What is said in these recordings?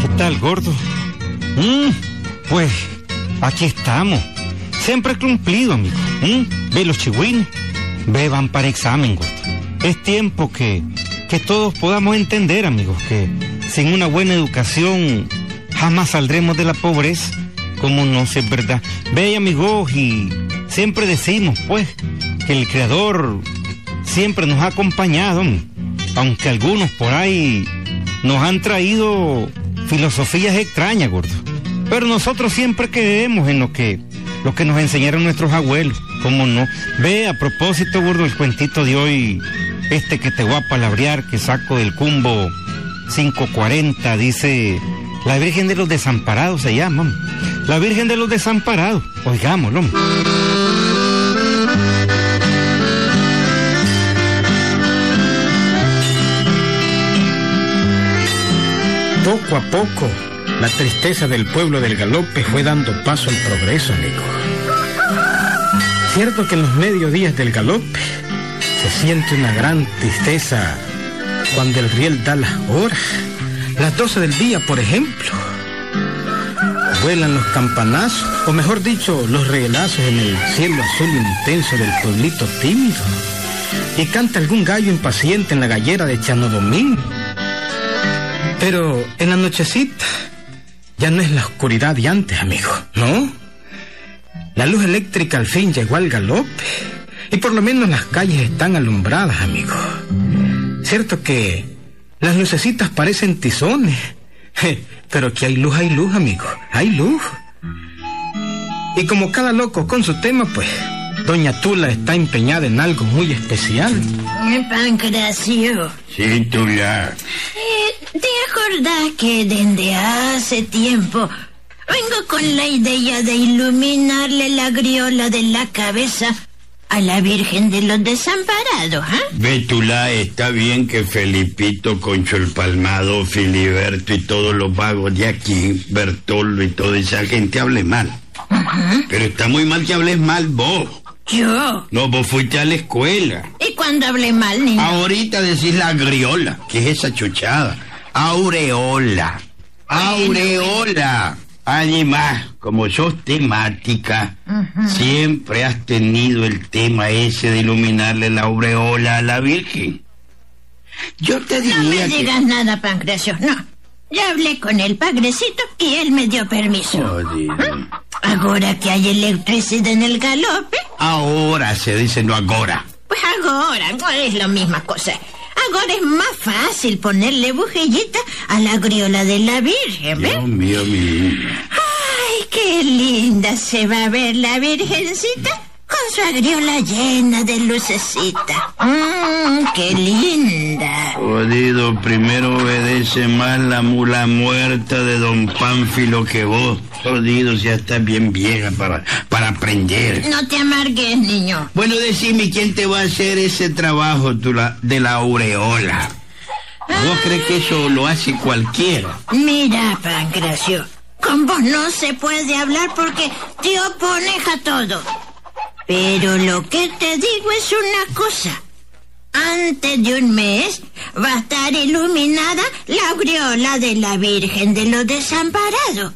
¿Qué tal, gordo? Mm, pues aquí estamos. Siempre cumplido, amigo. Mm, Ve los chihuines. Ve, van para examen, gordo. Es tiempo que, que todos podamos entender, amigos, que sin una buena educación jamás saldremos de la pobreza. Como no es verdad. Ve, amigos, y siempre decimos, pues, que el Creador siempre nos ha acompañado, aunque algunos por ahí nos han traído filosofías extrañas, gordo. Pero nosotros siempre creemos en lo que, lo que nos enseñaron nuestros abuelos. ¿Cómo no? Ve, a propósito, gordo, el cuentito de hoy, este que te voy a palabrear, que saco del cumbo 540, dice, la Virgen de los Desamparados se llama. La Virgen de los Desamparados. Oigámoslo. Poco a poco, la tristeza del pueblo del galope fue dando paso al progreso, amigo. Cierto que en los mediodías del galope se siente una gran tristeza cuando el riel da las horas, las 12 del día, por ejemplo. Vuelan los campanazos, o mejor dicho, los regalazos en el cielo azul intenso del pueblito tímido. Y canta algún gallo impaciente en la gallera de Chano Domingo. Pero en la nochecita ya no es la oscuridad de antes, amigo, ¿no? La luz eléctrica al fin llegó al galope y por lo menos las calles están alumbradas, amigo. Cierto que las lucecitas parecen tizones, pero que hay luz, hay luz, amigo, hay luz. Y como cada loco con su tema, pues Doña Tula está empeñada en algo muy especial. Pancracio, Sí, Tula. eh, ¿te acordás que desde hace tiempo vengo con la idea de iluminarle la griola de la cabeza a la Virgen de los Desamparados, ¿ah? Betula, está bien que Felipito, Concho el Palmado, Filiberto y todos los vagos de aquí, Bertoldo y toda esa gente hable mal. Pero está muy mal que hables mal vos. Yo. No, vos fuiste a la escuela. ¿Y cuando hablé mal, niño? Ahorita decís la griola. ¿Qué es esa chuchada? Aureola. Aureola. Además, como sos temática, siempre has tenido el tema ese de iluminarle la aureola a la Virgen. Yo te No me diría que... digas nada, Pancracio, no. Ya hablé con el pagrecito y él me dio permiso. Jodido. Ahora que hay electricidad en el galope, Ahora se dice no agora. pues ahora no es la misma cosa. Ahora es más fácil ponerle bujellita a la griola de la Virgen, ¿ves? Dios mío, mi niña. Ay, qué linda se va a ver la Virgencita con su agriola llena de lucecita. Mmm, qué linda. Jodido, primero obedece más la mula muerta de don Pánfilo que vos. Jodido, ya estás bien vieja para, para aprender. No te amargues, niño. Bueno, decime, ¿quién te va a hacer ese trabajo tú, la- de la aureola? ¿Vos crees que eso lo hace cualquiera? Mira, Pancracio, con vos no se puede hablar porque te opones a todo. Pero lo que te digo es una cosa. Antes de un mes va a estar iluminada la aureola de la Virgen de los Desamparados.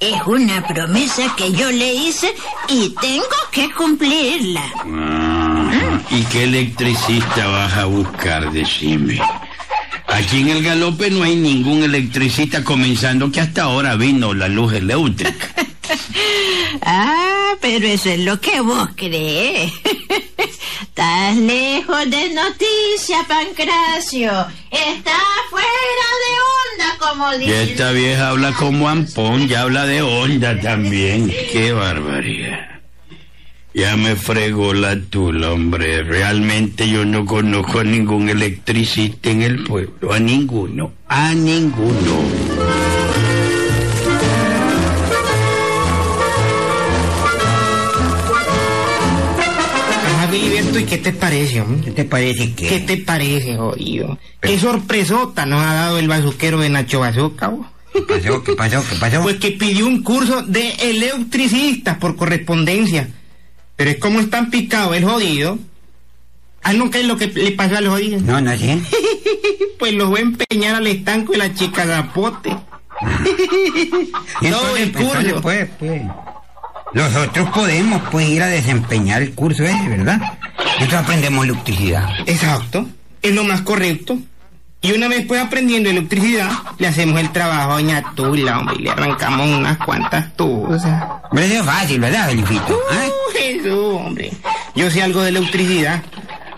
Es una promesa que yo le hice y tengo que cumplirla. Ah, ¿Y qué electricista vas a buscar, decime? Aquí en el galope no hay ningún electricista, comenzando que hasta ahora vino la luz eléctrica. Ah, pero eso es lo que vos crees. Estás lejos de noticia, Pancracio. Estás fuera de onda, como Y dice. esta vieja habla como ampón, ya habla de onda también. Qué barbaridad. Ya me fregó la tula, hombre. Realmente yo no conozco a ningún electricista en el pueblo. A ninguno. A ninguno. Filiberto, ¿y qué te parece, hombre? ¿Qué te parece que? ¿Qué te parece, jodido? ¿Qué sorpresota nos ha dado el bazuquero de Nacho Bazooka, vos? ¿Qué pasó? ¿Qué pasó? ¿Qué pasó? Pues que pidió un curso de electricistas por correspondencia. Pero es como están picados el jodido. Ah, ¿qué es lo que le pasó al jodido? No, no sé. Pues lo voy a empeñar al estanco de la chica Zapote. Todo el curso. entonces, pues, pues, Nosotros podemos pues ir a desempeñar el curso ese, ¿verdad? Nosotros aprendemos electricidad. Exacto, es lo más correcto. Y una vez pues aprendiendo electricidad, le hacemos el trabajo a Doña Tula, hombre, y le arrancamos unas cuantas tuzas. Hombre, eso es fácil, ¿verdad, Felipito? ¿Ah? Jesús, hombre. Yo sé algo de electricidad.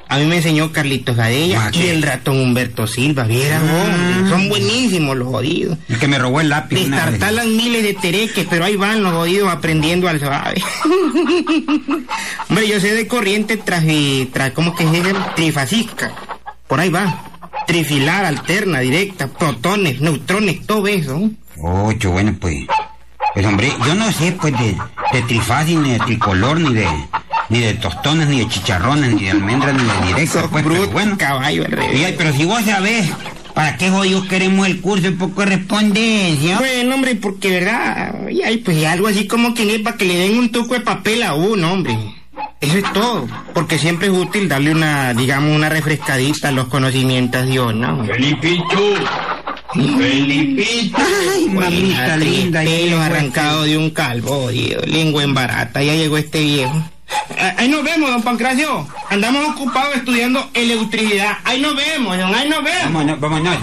A mí me enseñó Carlitos Gadella Ah, y el ratón Humberto Silva. Vieran, hombre, son buenísimos los jodidos. El que me robó el lápiz. Destartalan miles de tereques, pero ahí van los jodidos aprendiendo al suave. Hombre, yo sé de corriente tras, tras ¿cómo que se dice? Trifasisca. Por ahí va. Trifilar, alterna, directa, protones, neutrones, todo eso. Ocho, bueno, pues. Pues, hombre, yo no sé, pues, de, de trifácil, ni de tricolor, ni de, ni de tostones, ni de chicharrones, ni de almendras, ni de directas, Sos pues, pero bueno. caballo. Y, ay, pero si vos sabés, ¿para qué jodidos queremos el curso de por correspondencia? Bueno, hombre, porque verdad, y hay pues algo así como que para que le den un tuco de papel a uno, hombre. Eso es todo, porque siempre es útil darle una, digamos, una refrescadita a los conocimientos de uno, ¿no? Felipito, Felipito. Ay, mamita linda. Pelo arrancado de un calvo, Dios, lengua en barata, ya llegó este viejo. Ah, Ahí nos vemos, don Pancracio. Andamos ocupados estudiando electricidad. Ahí nos vemos, don, ahí nos vemos. Vámonos, vámonos.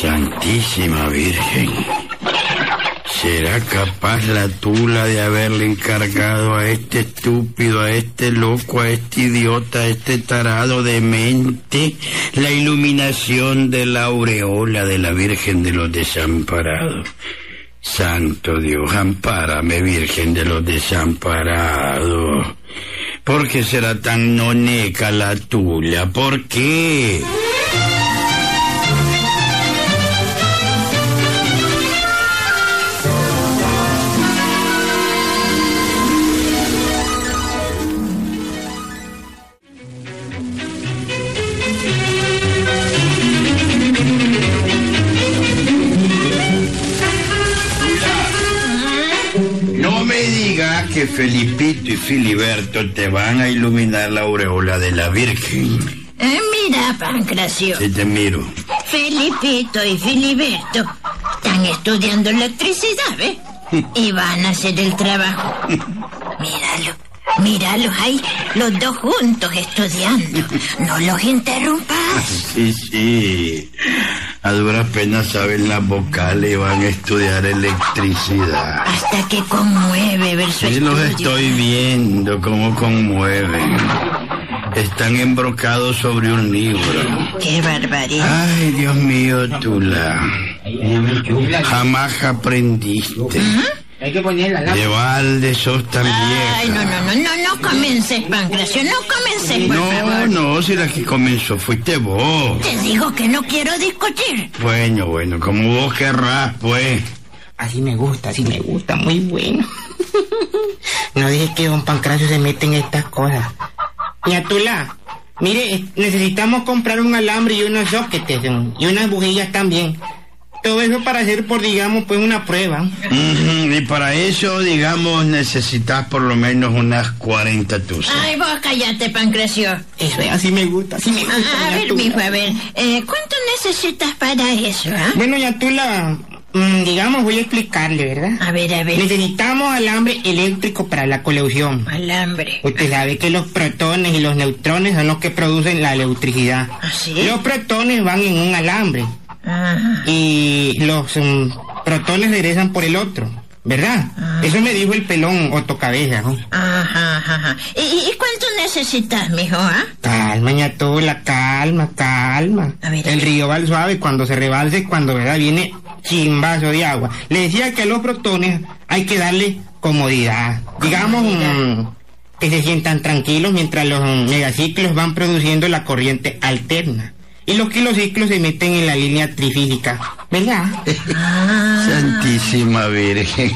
Santísima Virgen. ¿Será capaz la tula de haberle encargado a este estúpido, a este loco, a este idiota, a este tarado de mente la iluminación de la aureola de la Virgen de los Desamparados? Santo Dios, ampárame, Virgen de los Desamparados. ¿Por qué será tan noneca la tula? ¿Por qué? Que Felipito y Filiberto te van a iluminar la aureola de la Virgen. Eh, mira, Pancracio. Si te miro. Felipito y Filiberto están estudiando electricidad, ¿ves? Y van a hacer el trabajo. Míralo, míralos ahí, los dos juntos estudiando. No los interrumpas. Sí, sí. A duras penas saben las vocales y van a estudiar electricidad. Hasta que conmueve ver su Sí, los estoy viendo cómo conmueven. Están embrocados sobre un libro. Qué barbaridad. Ay, Dios mío, Tula. Jamás aprendiste. Hay que ponerla De balde sos tan Ay, no, vieja. no, no, no, no comences, Pancracio, no comences, por No, favor. no, si la que comenzó fuiste vos. Te digo que no quiero discutir. Bueno, bueno, como vos querrás, pues. Así me gusta, así me gusta, muy bueno. no dejes que don Pancracio se meta en estas cosas. Y Atula, mire, es- necesitamos comprar un alambre y unos soquetes y unas bujías también. Todo eso para hacer, por digamos, pues una prueba. Ujú, Y para eso, digamos, necesitas por lo menos unas 40 tuzas. Ay, vos cállate, Pancracio. Eso es, así me gusta, así me gusta. Ah, a ver, mijo, a ver, eh, ¿cuánto necesitas para eso, ah? Bueno, Yatula, mm, digamos, voy a explicarle, ¿verdad? A ver, a ver. Necesitamos alambre eléctrico para la colección. Alambre. Usted sabe que los protones y los neutrones son los que producen la electricidad. ¿Ah, sí? Los protones van en un alambre Y los mm, protones regresan por el otro, ¿verdad? Ah. Eso me dijo el pelón Otto Cabeza, ¿no? Ajá, ajá, ajá. ¿Y, y cuánto necesitas, mijo, ah? Calma, ñatola, calma, calma. A ver, el río va al suave cuando se rebalse, cuando ¿verdad? viene chimbazo de agua. Le decía que a los protones hay que darle comodidad. Digamos mm, que se sientan tranquilos mientras los mm, megaciclos van produciendo la corriente alterna. Y los kilociclos se meten en la línea trifísica. ¿Verdad? Santísima Virgen.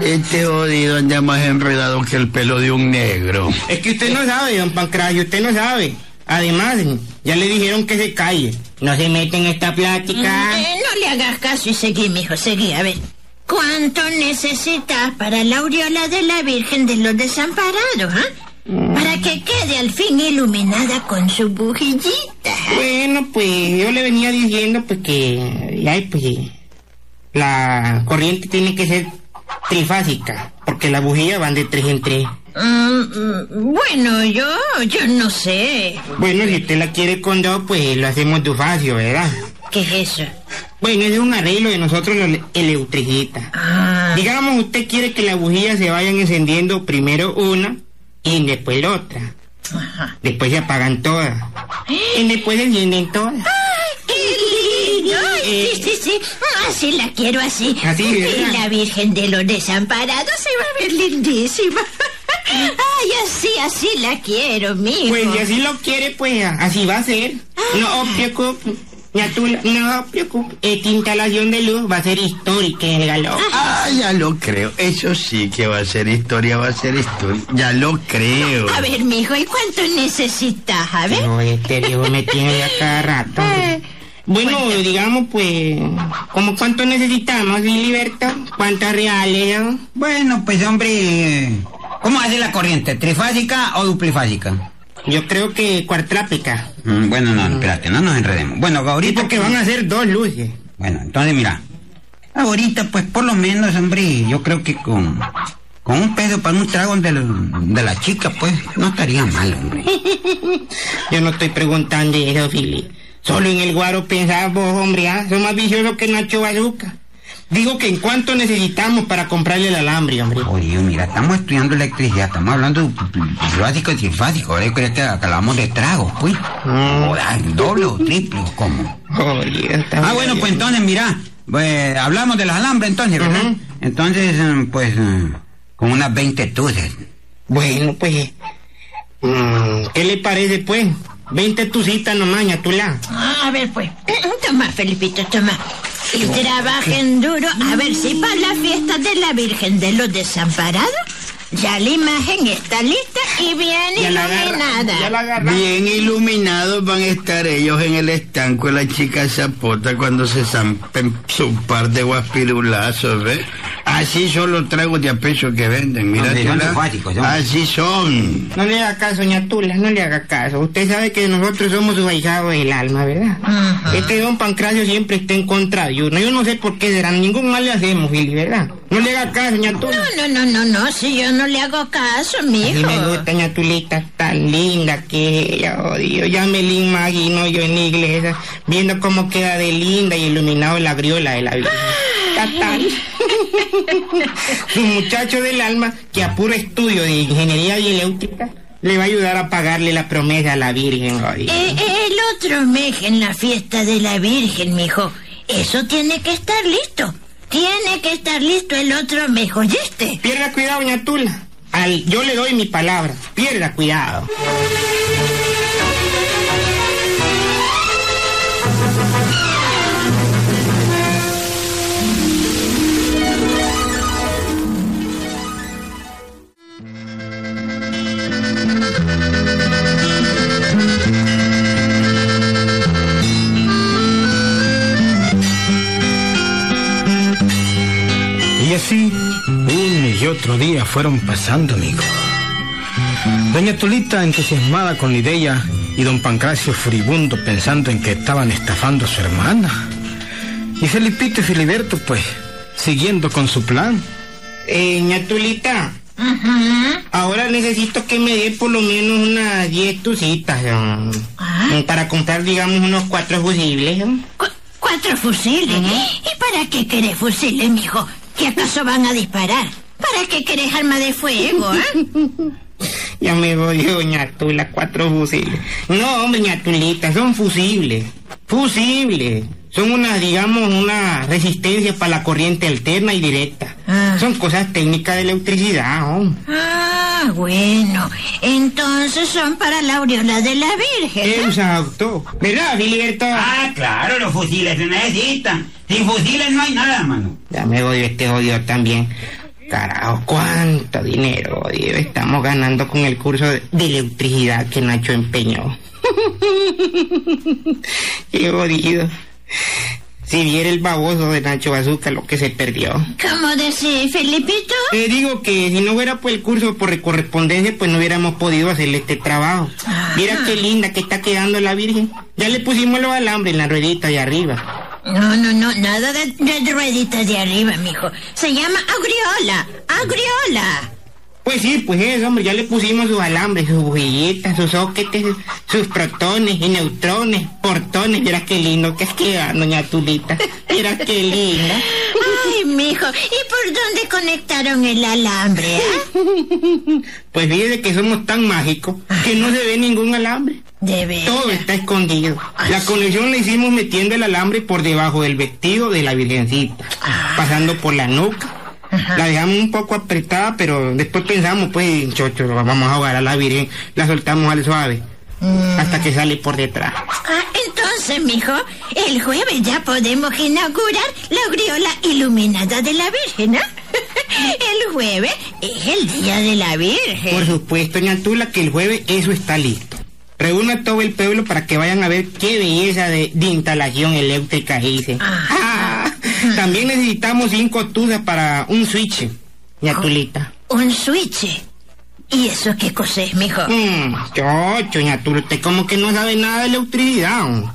Este jodido anda más enredado que el pelo de un negro. Es que usted no sabe, don Pancracio, usted no sabe. Además, ya le dijeron que se calle. No se mete en esta plática. Eh, no le hagas caso y seguí, mijo, seguí. A ver, ¿cuánto necesitas para la aureola de la Virgen de los Desamparados, ah? Para que quede al fin iluminada con su bujillita. Bueno, pues yo le venía diciendo pues que ay, pues, la corriente tiene que ser trifásica, porque las bujías van de tres en tres. Mm, mm, bueno, yo, yo no sé. Bueno, si usted la quiere con dos, pues lo hacemos dufacio, ¿verdad? ¿Qué es eso? Bueno, es un arreglo de nosotros los electricistas. Ah, Digamos, usted quiere que las bujías se vayan encendiendo primero una y después la otra. ajá. Después se apagan todas. Y después se encienden todas. ¡Qué lindo! Ay, sí, sí, sí. Así la quiero así. Así. Y la Virgen de los Desamparados se va a ver lindísima. Ay, así, así la quiero, mijo. Pues si así lo quiere, pues así va a ser. No os Ñatula, no preocupe. Esta instalación de luz va a ser histórica en el galón. Ah, ya lo creo. Eso sí que va a ser historia, va a ser historia. Ya lo creo. A ver, mijo, ¿y cuánto necesitas? A ver. No, este viejo me tiene ya cada rato. Eh, Bueno, digamos, pues, ¿como cuánto necesitamos, Filiberto? ¿Cuántos reales? no? Bueno, pues hombre, ¿cómo hace la corriente? ¿Trifásica o duplifásica? Yo creo que cuartrápica. Mm, bueno, no, espérate, no nos enredemos. Bueno, Sí, ahorita porque van a ser dos luces. Bueno, entonces mira, ahorita pues por lo menos, hombre, yo creo que con, con un peso para un trago del- de la chica, pues no estaría mal, hombre. Yo no estoy preguntando eso, Fili. Solo en el guaro pensás vos, hombre, ¿ah? Son más viciosos que Nacho Bazooka. Digo que en cuánto necesitamos para comprarle el alambre, hombre. Oye, mira, estamos estudiando electricidad, estamos hablando de básico y trifásico, ahora yo creía que hablamos de tragos, pues. Mm. O doble o triple, cómo. Oye, está Ah, bueno, pues entonces, mira, pues, hablamos de las alambres entonces, ¿verdad? Entonces, eh, pues, eh, con unas 20 tuces. Bueno, pues... mm, ¿Qué le parece, pues? Vente tu cita nomás, ñatula. A ver, pues. Toma, Felipito, toma. Y trabajen duro a ver si para la fiesta de la Virgen de los Desamparados ya la imagen está lista y bien Ya iluminada. ya la agarra. Bien iluminados van a estar ellos en el estanco de la chica Zapota cuando se zampen su par de guaspirulazos, ¿ves? Así son los tragos de a peso que venden, mira. Son. Así son. No le haga caso, ñatula, no le haga caso. Usted sabe que nosotros somos sus ahijados del alma, ¿verdad? Ajá. Este don Pancracio siempre está en contra de uno. Yo no sé por qué será. Ningún mal le hacemos, Fili, ¿verdad? No le haga caso, ñatula. No, no, no, no, no, si yo no le hago caso, mijo. me gusta ñatulita tan linda que ella, oh Dios. Ya me la imagino yo en la iglesia, viendo cómo queda de linda y iluminado la griola de la vida. Tatán. Su muchacho del alma, que a puro estudio de ingeniería eléctrica, le va a ayudar a pagarle la promesa a la Virgen. oh Dios. Eh, el otro mes en la fiesta de la Virgen, mijo. Eso tiene que estar listo. Tiene que estar listo el otro mes, ¿oíste? Pierda cuidado, ñatula. Al, yo le doy mi palabra. Pierda cuidado. Fueron pasando, amigo. Doña Tulita entusiasmada con la idea y don Pancracio furibundo pensando en que estaban estafando a su hermana. Y Felipito y Filiberto, pues, siguiendo con su plan. Eh, ñatulita, ahora necesito que me dé por lo menos unas 10 tucitas um, Ah. para comprar, digamos, unos cuatro fusibles. Cu- cuatro fusiles. ¿Y para qué querés fusiles, mijo? ¿Que acaso van a disparar? ¿Para qué querés arma de fuego, ah? Ya me voy yo, ñatula, cuatro fusiles. No, hombre, ñatulita, son fusibles. Fusibles. Son unas, digamos, una resistencia para la corriente alterna y directa. Ah. Son cosas técnicas de electricidad, hombre. Ah, bueno. Entonces son para la aureola de la Virgen. ¿no? Exacto. ¿Verdad, Filiberto? Ah, claro, los fusiles se necesitan. Sin fusiles no hay nada, mano. Ya me odio este odio también. Carajo, cuánto dinero, Dios, estamos ganando con el curso de, electricidad que Nacho empeñó. Qué jodido. Si viera el baboso de Nacho Bazooka lo que se perdió. ¿Cómo decís, Felipito? Te digo que si no fuera por el curso por correspondencia, pues no hubiéramos podido hacerle este trabajo. Mira qué linda que está quedando la Virgen. Ya le pusimos los alambres en la ruedita de arriba. No, no, no, nada de, de rueditas de arriba, mijo. Se llama agriola, agriola. Pues sí, pues eso, hombre, ya le pusimos sus alambres, sus bujillitas, sus soquetes, sus protones y neutrones, portones. Mira qué lindo que es quedando, doña Tulita. Mira qué linda. Ay, mijo, ¿y por dónde conectaron el alambre? ah? Pues fíjese que somos tan mágicos que no se ve ningún alambre. De. Todo está escondido. La conexión la hicimos metiendo el alambre por debajo del vestido de la virgencita, pasando por la nuca. La dejamos un poco apretada, pero después pensamos, pues, chocho, vamos a ahogar a la virgen, la soltamos al suave, hasta que sale por detrás. Ah, entonces, mijo, el jueves ya podemos inaugurar la aureola iluminada de la Virgen, ¿no? El jueves es el día de la Virgen. Por supuesto, doña Tula, que el jueves eso está listo. Reúna a todo el pueblo para que vayan a ver qué belleza de, de instalación eléctrica hice. Ah, también necesitamos cinco tuzas para un switch, doña Tulita. Un switch. ¿Y eso qué cosa es, mijo? Mm, Tula, usted como que no sabe nada de electricidad. ¿no?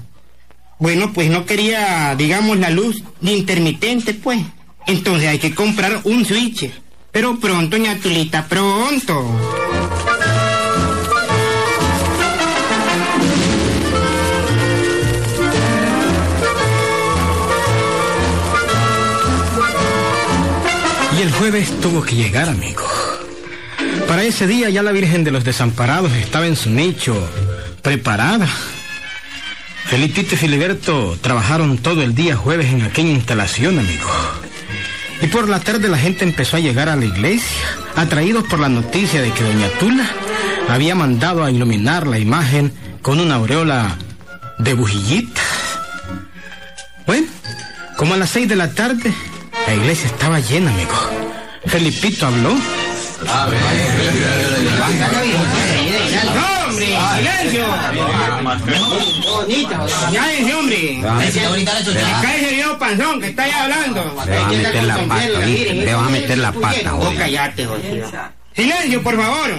Bueno, pues no quería, digamos, la luz de intermitente, pues. Entonces hay que comprar un switch. Pero pronto, doña Tulita, pronto. Y el jueves tuvo que llegar, amigo. Para ese día ya la Virgen de los Desamparados estaba en su nicho, preparada. Felipito y Filiberto trabajaron todo el día jueves en aquella instalación, amigo. Y por la tarde la gente empezó a llegar a la iglesia, atraídos por la noticia de que Doña Tula había mandado a iluminar la imagen con una aureola de bujillitas. Bueno, como a las seis de la tarde, la iglesia estaba llena, amigo. Felipito habló. ¡No, hombre! ¡Silencio! ¡Cállese, hombre! ¡Cállese, viejo panzón, que está ahí hablando! Le va a meter la pata. Le va a meter la pata, joder. cállate. ¡Silencio, por favor!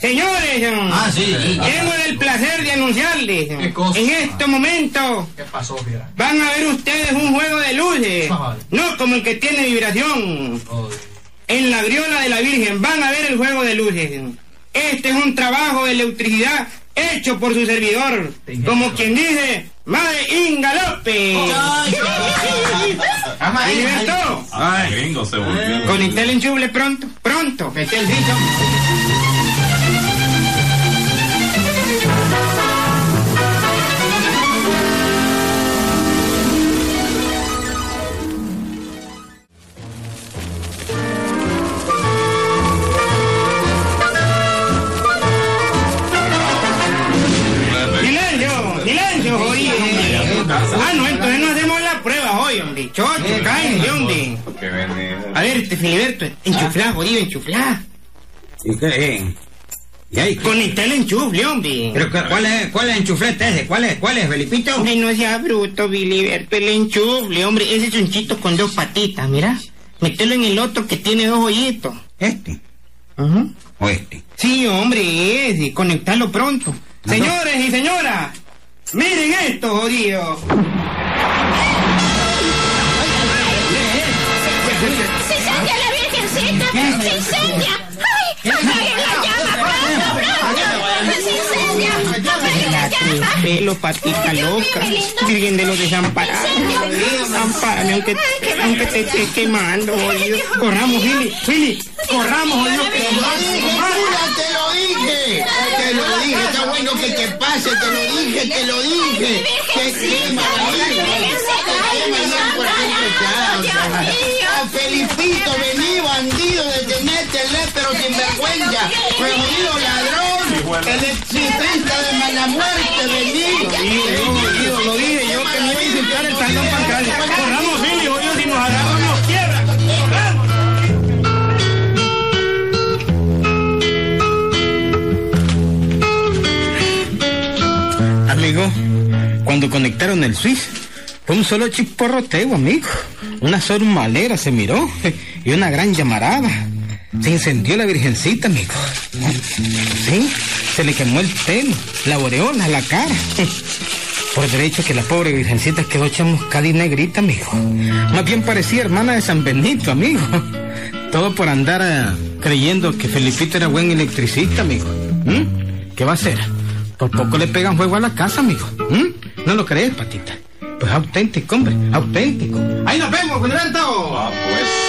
Señores, tengo el placer de anunciarles en este momento van a ver ustedes un juego de luces, no como el que tiene vibración. En la griola de la Virgen van a ver el juego de luces. Este es un trabajo de electricidad hecho por su servidor, como quien dice, Madre Inga López. Filiberto, Gringo se volvió. con Intel enchuble pronto, pronto, que esté el dicho. Ah, no, entonces no hacemos la prueba hoy, hombre. Chocho, cállense, hombre. A ver, este Filiberto, enchuflá, jodido, enchuflá. ¿Y qué? ¿Y ahí? Conecta el enchufle, hombre. ¿Pero cuál es, cuál es el enchuflete ese? ¿Cuál es, cuál es, Felipito? Hombre, no sea bruto, Filiberto, el enchufle, hombre. Ese chunchito con dos patitas, mira. Mételo en el otro que tiene dos hoyitos. ¿Este Ujú. o este? Sí, hombre, ese, conectarlo pronto. Señores y señoras, miren esto, jodido. ¡Se incendia la Virgencita! ¡Se incendia! ¡Ay! ¡Apaguen la llama! ¡Pronto, pronto! ¡Se incendia! ¡Apaguen la llama! Pelo, patita loca, virgen de los desamparados. Ampárame, aunque, aunque te esté quemando, jodido. Corramos, Fili, Fili, corramos, jodido. que nos te lo dije! Te lo dije, está bueno que te pase, te lo dije, te lo dije. Que quema la vida, que quema ya por dentro, ya. A Felipito, vení, bandido, detenétele, pero sin vergüenza. Jodido ladrón, electricista de mala muerte, vení. Cuando conectaron el Swiss, fue un solo chisporroteo, amigo. Una malera se miró y una gran llamarada. Se incendió la virgencita, amigo. Sí, se le quemó el pelo, la aureola, la cara. Por derecho que la pobre virgencita quedó chamuscada y negrita, amigo. Más bien parecía hermana de San Benito, amigo. Todo por andar eh, creyendo que Felipito era buen electricista, amigo. ¿Mm? ¿Qué va a hacer? Por poco le pegan fuego a la casa, amigo. ¿Mm? ¿No lo crees, patita? Pues auténtico, hombre, auténtico. Ahí nos vemos, Gilberto. Ah, pues.